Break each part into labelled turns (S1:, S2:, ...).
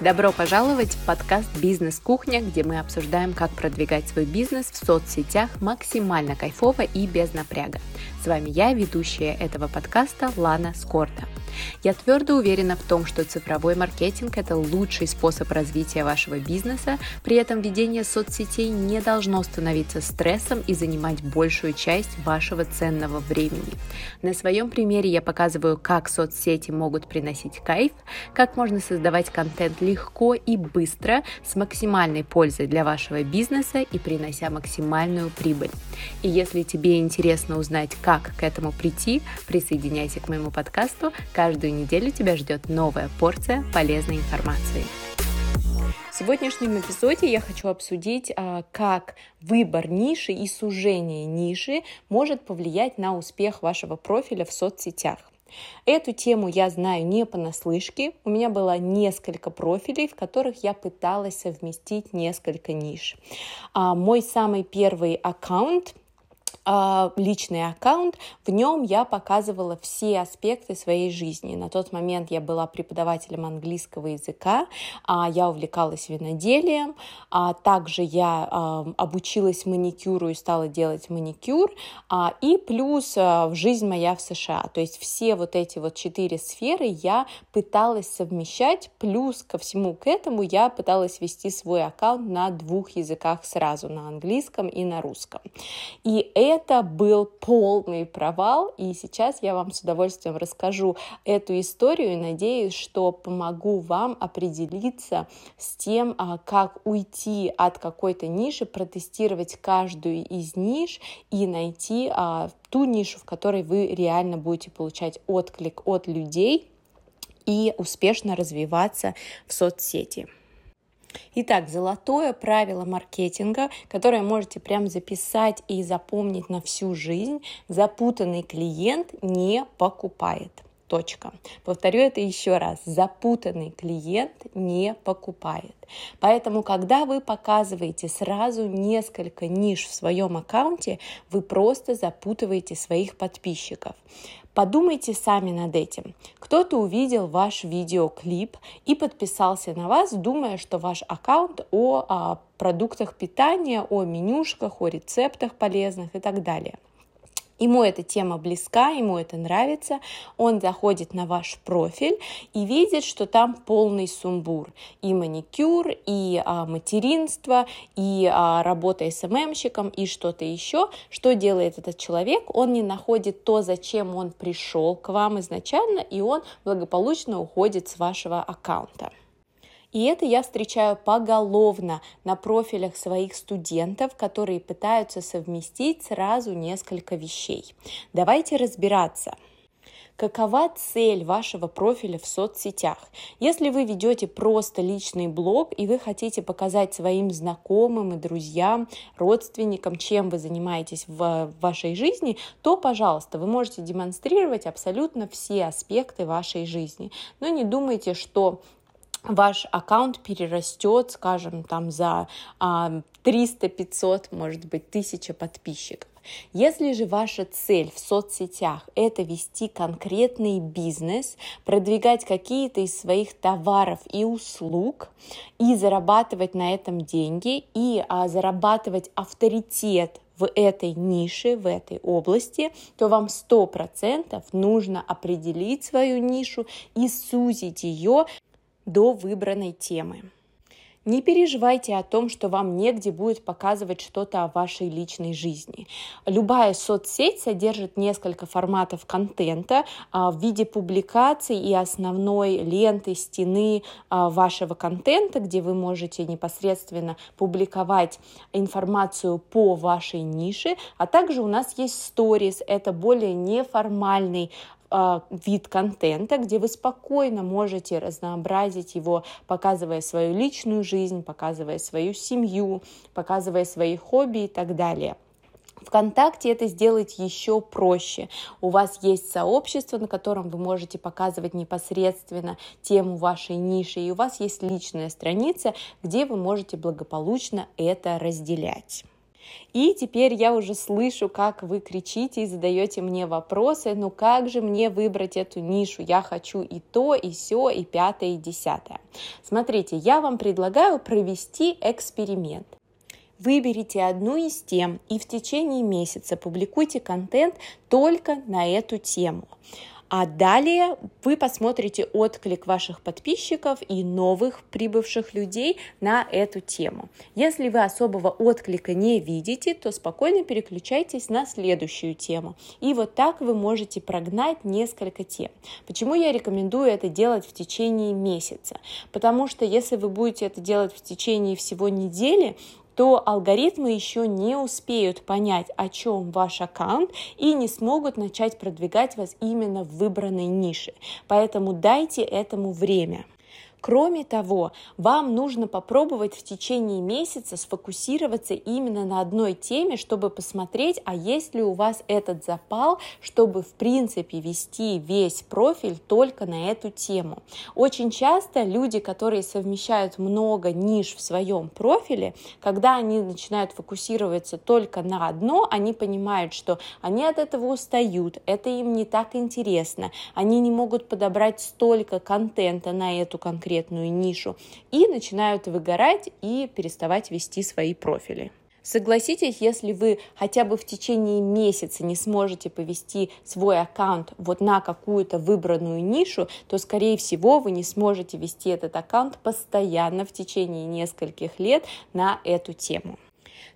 S1: Добро пожаловать в подкаст «Бизнес-кухня», где мы обсуждаем, как продвигать свой бизнес в соцсетях максимально кайфово и без напряга. С вами я, ведущая этого подкаста Лана Скорта. Я твердо уверена в том, что цифровой маркетинг – это лучший способ развития вашего бизнеса, при этом ведение соцсетей не должно становиться стрессом и занимать большую часть вашего ценного времени. На своем примере я показываю, как соцсети могут приносить кайф, как можно создавать контент легко и быстро, с максимальной пользой для вашего бизнеса и принося максимальную прибыль. И если тебе интересно узнать, как к этому прийти, присоединяйся к моему подкасту, Каждую неделю тебя ждет новая порция полезной информации. В сегодняшнем эпизоде я хочу обсудить, а, как выбор ниши и сужение ниши может повлиять на успех вашего профиля в соцсетях. Эту тему я знаю не понаслышке. У меня было несколько профилей, в которых я пыталась совместить несколько ниш. А мой самый первый аккаунт а, личный аккаунт, в нем я показывала все аспекты своей жизни. На тот момент я была преподавателем английского языка, а я увлекалась виноделием, а также я обучилась маникюру и стала делать маникюр, и плюс в жизнь моя в США. То есть все вот эти вот четыре сферы я пыталась совмещать, плюс ко всему к этому я пыталась вести свой аккаунт на двух языках сразу, на английском и на русском. И это это был полный провал, и сейчас я вам с удовольствием расскажу эту историю и надеюсь, что помогу вам определиться с тем, а, как уйти от какой-то ниши, протестировать каждую из ниш и найти а, ту нишу, в которой вы реально будете получать отклик от людей и успешно развиваться в соцсети. Итак, золотое правило маркетинга, которое можете прям записать и запомнить на всю жизнь. Запутанный клиент не покупает. Точка. Повторю это еще раз. Запутанный клиент не покупает. Поэтому, когда вы показываете сразу несколько ниш в своем аккаунте, вы просто запутываете своих подписчиков. Подумайте сами над этим. Кто-то увидел ваш видеоклип и подписался на вас, думая, что ваш аккаунт о, о продуктах питания, о менюшках, о рецептах полезных и так далее. Ему эта тема близка, ему это нравится, он заходит на ваш профиль и видит, что там полный сумбур. И маникюр, и а, материнство, и а, работа СММщиком, и что-то еще. Что делает этот человек? Он не находит то, зачем он пришел к вам изначально, и он благополучно уходит с вашего аккаунта. И это я встречаю поголовно на профилях своих студентов, которые пытаются совместить сразу несколько вещей. Давайте разбираться. Какова цель вашего профиля в соцсетях? Если вы ведете просто личный блог и вы хотите показать своим знакомым и друзьям, родственникам, чем вы занимаетесь в вашей жизни, то, пожалуйста, вы можете демонстрировать абсолютно все аспекты вашей жизни. Но не думайте, что ваш аккаунт перерастет, скажем, там за 300, 500, может быть, 1000 подписчиков. Если же ваша цель в соцсетях – это вести конкретный бизнес, продвигать какие-то из своих товаров и услуг и зарабатывать на этом деньги, и а, зарабатывать авторитет в этой нише, в этой области, то вам 100% нужно определить свою нишу и сузить ее до выбранной темы. Не переживайте о том, что вам негде будет показывать что-то о вашей личной жизни. Любая соцсеть содержит несколько форматов контента а, в виде публикаций и основной ленты, стены а, вашего контента, где вы можете непосредственно публиковать информацию по вашей нише, а также у нас есть сторис, это более неформальный вид контента, где вы спокойно можете разнообразить его, показывая свою личную жизнь, показывая свою семью, показывая свои хобби и так далее. Вконтакте это сделать еще проще. У вас есть сообщество, на котором вы можете показывать непосредственно тему вашей ниши, и у вас есть личная страница, где вы можете благополучно это разделять. И теперь я уже слышу, как вы кричите и задаете мне вопросы, ну как же мне выбрать эту нишу? Я хочу и то, и все, и пятое, и десятое. Смотрите, я вам предлагаю провести эксперимент. Выберите одну из тем и в течение месяца публикуйте контент только на эту тему. А далее вы посмотрите отклик ваших подписчиков и новых прибывших людей на эту тему. Если вы особого отклика не видите, то спокойно переключайтесь на следующую тему. И вот так вы можете прогнать несколько тем. Почему я рекомендую это делать в течение месяца? Потому что если вы будете это делать в течение всего недели, то алгоритмы еще не успеют понять, о чем ваш аккаунт и не смогут начать продвигать вас именно в выбранной нише. Поэтому дайте этому время. Кроме того, вам нужно попробовать в течение месяца сфокусироваться именно на одной теме, чтобы посмотреть, а есть ли у вас этот запал, чтобы в принципе вести весь профиль только на эту тему. Очень часто люди, которые совмещают много ниш в своем профиле, когда они начинают фокусироваться только на одно, они понимают, что они от этого устают, это им не так интересно, они не могут подобрать столько контента на эту конкретную конкретную нишу и начинают выгорать и переставать вести свои профили. Согласитесь, если вы хотя бы в течение месяца не сможете повести свой аккаунт вот на какую-то выбранную нишу, то, скорее всего, вы не сможете вести этот аккаунт постоянно в течение нескольких лет на эту тему.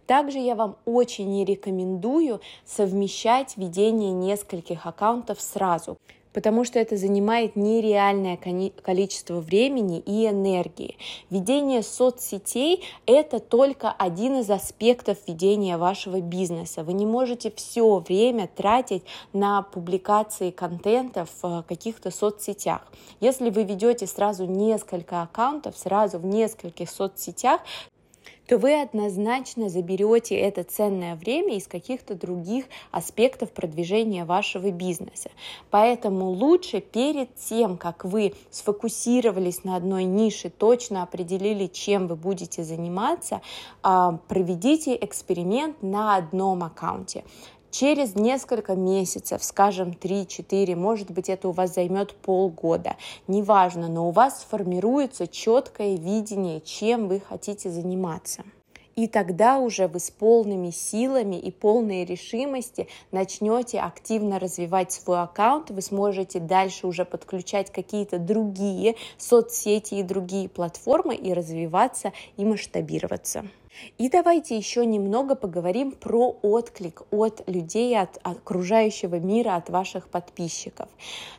S1: Также я вам очень не рекомендую совмещать ведение нескольких аккаунтов сразу потому что это занимает нереальное количество времени и энергии. Ведение соцсетей – это только один из аспектов ведения вашего бизнеса. Вы не можете все время тратить на публикации контента в каких-то соцсетях. Если вы ведете сразу несколько аккаунтов, сразу в нескольких соцсетях, то вы однозначно заберете это ценное время из каких-то других аспектов продвижения вашего бизнеса. Поэтому лучше перед тем, как вы сфокусировались на одной нише, точно определили, чем вы будете заниматься, а, проведите эксперимент на одном аккаунте через несколько месяцев, скажем, 3-4, может быть, это у вас займет полгода, неважно, но у вас сформируется четкое видение, чем вы хотите заниматься. И тогда уже вы с полными силами и полной решимости начнете активно развивать свой аккаунт, вы сможете дальше уже подключать какие-то другие соцсети и другие платформы и развиваться и масштабироваться. И давайте еще немного поговорим про отклик от людей, от окружающего мира, от ваших подписчиков.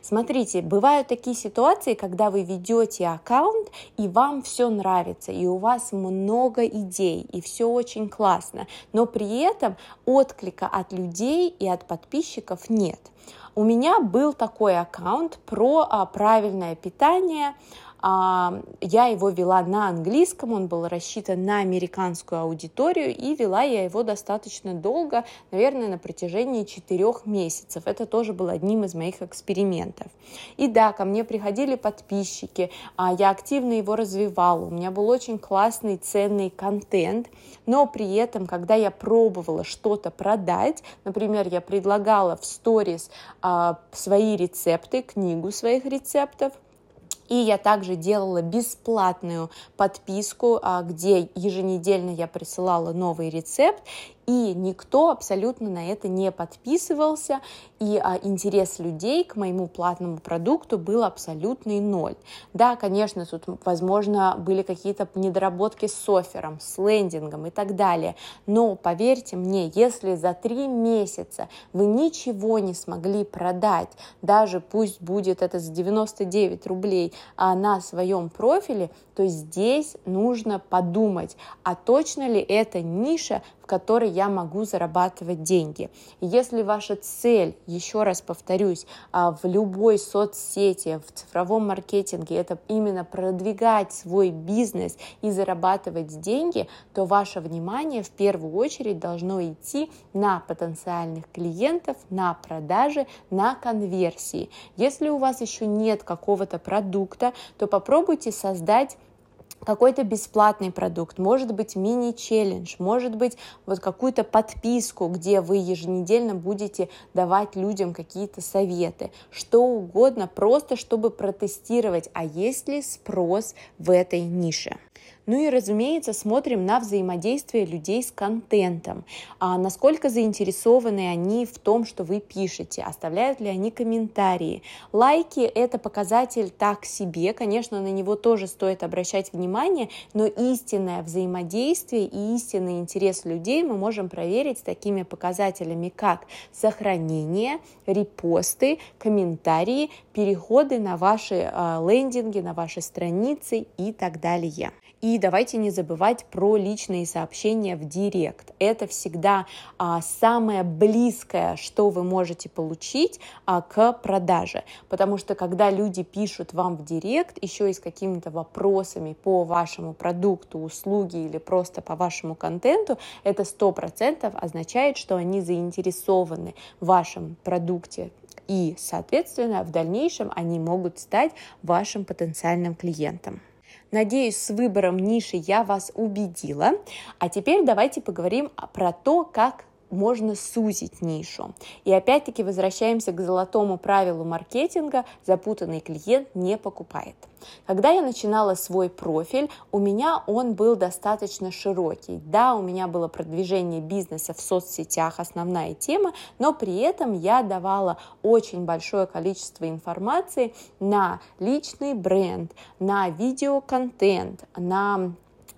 S1: Смотрите, бывают такие ситуации, когда вы ведете аккаунт, и вам все нравится, и у вас много идей, и все очень классно, но при этом отклика от людей и от подписчиков нет. У меня был такой аккаунт про а, правильное питание, я его вела на английском, он был рассчитан на американскую аудиторию, и вела я его достаточно долго, наверное, на протяжении четырех месяцев. Это тоже был одним из моих экспериментов. И да, ко мне приходили подписчики, а, я активно его развивала, у меня был очень классный, ценный контент, но при этом, когда я пробовала что-то продать, например, я предлагала в сторис а, свои рецепты, книгу своих рецептов, и я также делала бесплатную подписку, а, где еженедельно я присылала новый рецепт и никто абсолютно на это не подписывался, и а, интерес людей к моему платному продукту был абсолютный ноль. Да, конечно, тут, возможно, были какие-то недоработки с оффером, с лендингом и так далее, но поверьте мне, если за три месяца вы ничего не смогли продать, даже пусть будет это за 99 рублей а, на своем профиле, то здесь нужно подумать, а точно ли это ниша, которой я могу зарабатывать деньги. Если ваша цель, еще раз повторюсь, а, в любой соцсети, в цифровом маркетинге, это именно продвигать свой бизнес и зарабатывать деньги, то ваше внимание в первую очередь должно идти на потенциальных клиентов, на продажи, на конверсии. Если у вас еще нет какого-то продукта, то попробуйте создать какой-то бесплатный продукт, может быть мини-челлендж, может быть вот какую-то подписку, где вы еженедельно будете давать людям какие-то советы, что угодно, просто чтобы протестировать, а есть ли спрос в этой нише. Ну и, разумеется, смотрим на взаимодействие людей с контентом. А насколько заинтересованы они в том, что вы пишете, оставляют ли они комментарии. Лайки – это показатель так себе, конечно, на него тоже стоит обращать внимание, но истинное взаимодействие и истинный интерес людей мы можем проверить с такими показателями, как сохранение, репосты, комментарии, переходы на ваши а, лендинги, на ваши страницы и так далее. И давайте не забывать про личные сообщения в директ. Это всегда а, самое близкое, что вы можете получить а, к продаже. Потому что когда люди пишут вам в директ еще и с какими-то вопросами по вашему продукту, услуге или просто по вашему контенту, это сто процентов означает, что они заинтересованы в вашем продукте, и, соответственно, в дальнейшем они могут стать вашим потенциальным клиентом. Надеюсь, с выбором ниши я вас убедила. А теперь давайте поговорим про то, как можно сузить нишу. И опять-таки возвращаемся к золотому правилу маркетинга «запутанный клиент не покупает». Когда я начинала свой профиль, у меня он был достаточно широкий. Да, у меня было продвижение бизнеса в соцсетях, основная тема, но при этом я давала очень большое количество информации на личный бренд, на видеоконтент, на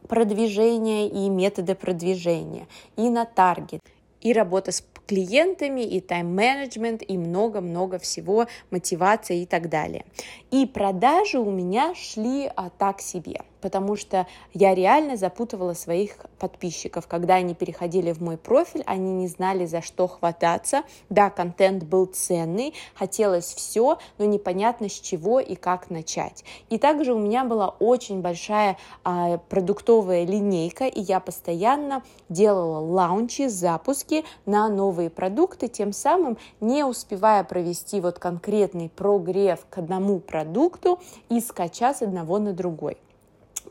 S1: продвижение и методы продвижения, и на таргет и работа с клиентами, и тайм-менеджмент, и много-много всего, мотивация и так далее. И продажи у меня шли а, так себе потому что я реально запутывала своих подписчиков. Когда они переходили в мой профиль, они не знали, за что хвататься. Да, контент был ценный, хотелось все, но непонятно с чего и как начать. И также у меня была очень большая а, продуктовая линейка, и я постоянно делала лаунчи, запуски на новые продукты, тем самым не успевая провести вот конкретный прогрев к одному продукту и скачать с одного на другой.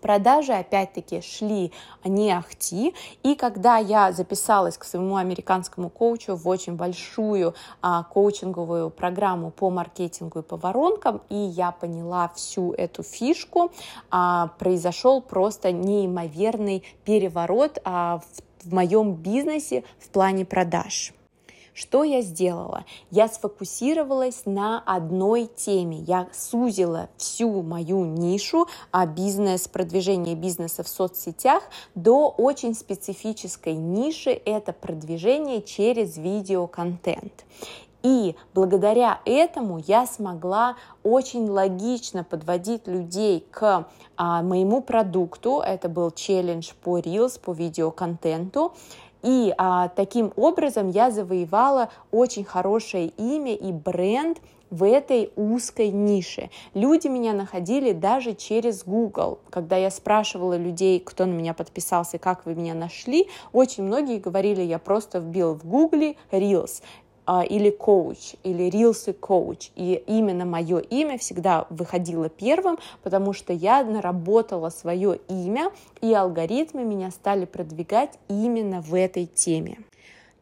S1: Продажи опять-таки шли не ахти, и когда я записалась к своему американскому коучу в очень большую а, коучинговую программу по маркетингу и по воронкам, и я поняла всю эту фишку, а, произошел просто неимоверный переворот а, в, в моем бизнесе в плане продаж. Что я сделала? Я сфокусировалась на одной теме. Я сузила всю мою нишу а бизнес, продвижение бизнеса в соцсетях до очень специфической ниши. Это продвижение через видеоконтент. И благодаря этому я смогла очень логично подводить людей к а, моему продукту. Это был челлендж по Reels, по видеоконтенту. И а, таким образом я завоевала очень хорошее имя и бренд в этой узкой нише. Люди меня находили даже через Google. Когда я спрашивала людей, кто на меня подписался, как вы меня нашли, очень многие говорили, я просто вбил в Google Reels или коуч, или рилсы коуч. И именно мое имя всегда выходило первым, потому что я наработала свое имя, и алгоритмы меня стали продвигать именно в этой теме.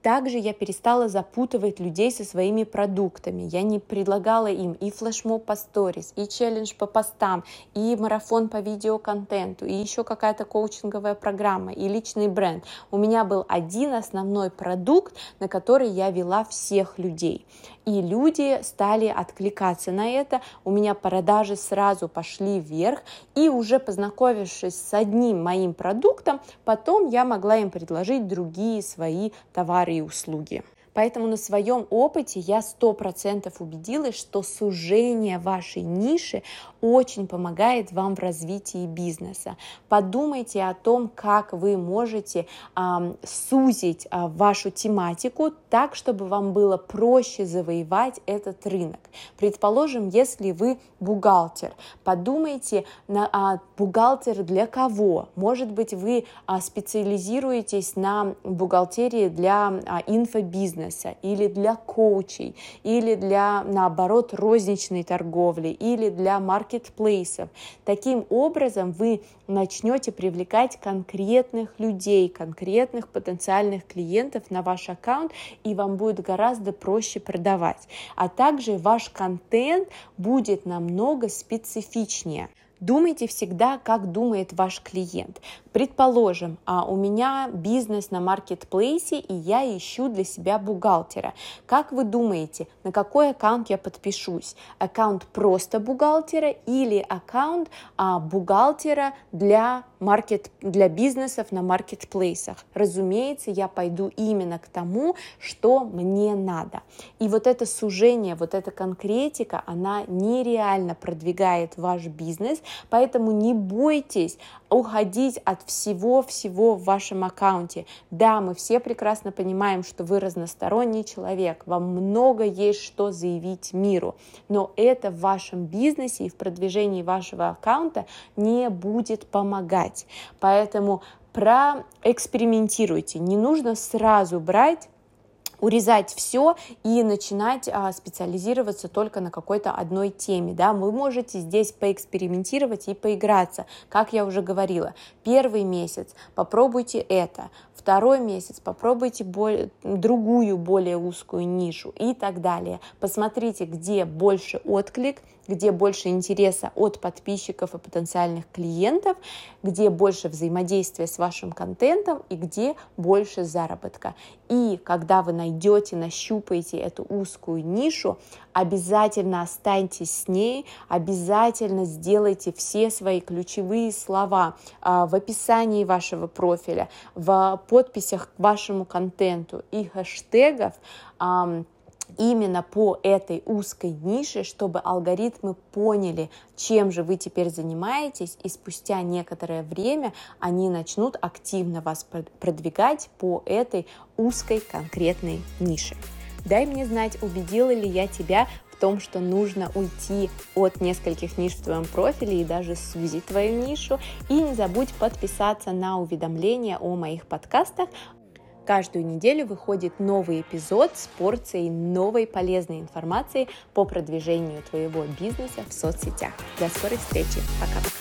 S1: Также я перестала запутывать людей со своими продуктами. Я не предлагала им и флешмоб по сторис, и челлендж по постам, и марафон по видеоконтенту, и еще какая-то коучинговая программа, и личный бренд. У меня был один основной продукт, на который я вела всех людей и люди стали откликаться на это. У меня продажи сразу пошли вверх, и уже познакомившись с одним моим продуктом, потом я могла им предложить другие свои товары и услуги. Поэтому на своем опыте я сто процентов убедилась, что сужение вашей ниши очень помогает вам в развитии бизнеса. Подумайте о том, как вы можете а, сузить а, вашу тематику так, чтобы вам было проще завоевать этот рынок. Предположим, если вы бухгалтер, подумайте на а, бухгалтер для кого. Может быть, вы а, специализируетесь на бухгалтерии для а, инфобизнеса бизнеса или для коучей, или для, наоборот, розничной торговли, или для маркетплейсов. Таким образом вы начнете привлекать конкретных людей, конкретных потенциальных клиентов на ваш аккаунт, и вам будет гораздо проще продавать. А также ваш контент будет намного специфичнее. Думайте всегда, как думает ваш клиент. Предположим, а у меня бизнес на маркетплейсе, и я ищу для себя бухгалтера. Как вы думаете, на какой аккаунт я подпишусь? Аккаунт просто бухгалтера или аккаунт а, бухгалтера для, маркет, для бизнесов на маркетплейсах? Разумеется, я пойду именно к тому, что мне надо. И вот это сужение, вот эта конкретика, она нереально продвигает ваш бизнес, Поэтому не бойтесь уходить от всего-всего в вашем аккаунте. Да, мы все прекрасно понимаем, что вы разносторонний человек, вам много есть что заявить миру, но это в вашем бизнесе и в продвижении вашего аккаунта не будет помогать. Поэтому проэкспериментируйте, не нужно сразу брать урезать все и начинать а, специализироваться только на какой-то одной теме, да, вы можете здесь поэкспериментировать и поиграться, как я уже говорила, первый месяц попробуйте это, второй месяц попробуйте более, другую, более узкую нишу и так далее, посмотрите, где больше отклик, где больше интереса от подписчиков и потенциальных клиентов, где больше взаимодействия с вашим контентом и где больше заработка. И когда вы найдете, нащупаете эту узкую нишу, обязательно останьтесь с ней, обязательно сделайте все свои ключевые слова а, в описании вашего профиля, в подписях к вашему контенту и хэштегов, именно по этой узкой нише, чтобы алгоритмы поняли, чем же вы теперь занимаетесь, и спустя некоторое время они начнут активно вас продвигать по этой узкой конкретной нише. Дай мне знать, убедила ли я тебя в том, что нужно уйти от нескольких ниш в твоем профиле и даже сузить твою нишу. И не забудь подписаться на уведомления о моих подкастах, Каждую неделю выходит новый эпизод с порцией новой полезной информации по продвижению твоего бизнеса в соцсетях. До скорой встречи. Пока-пока.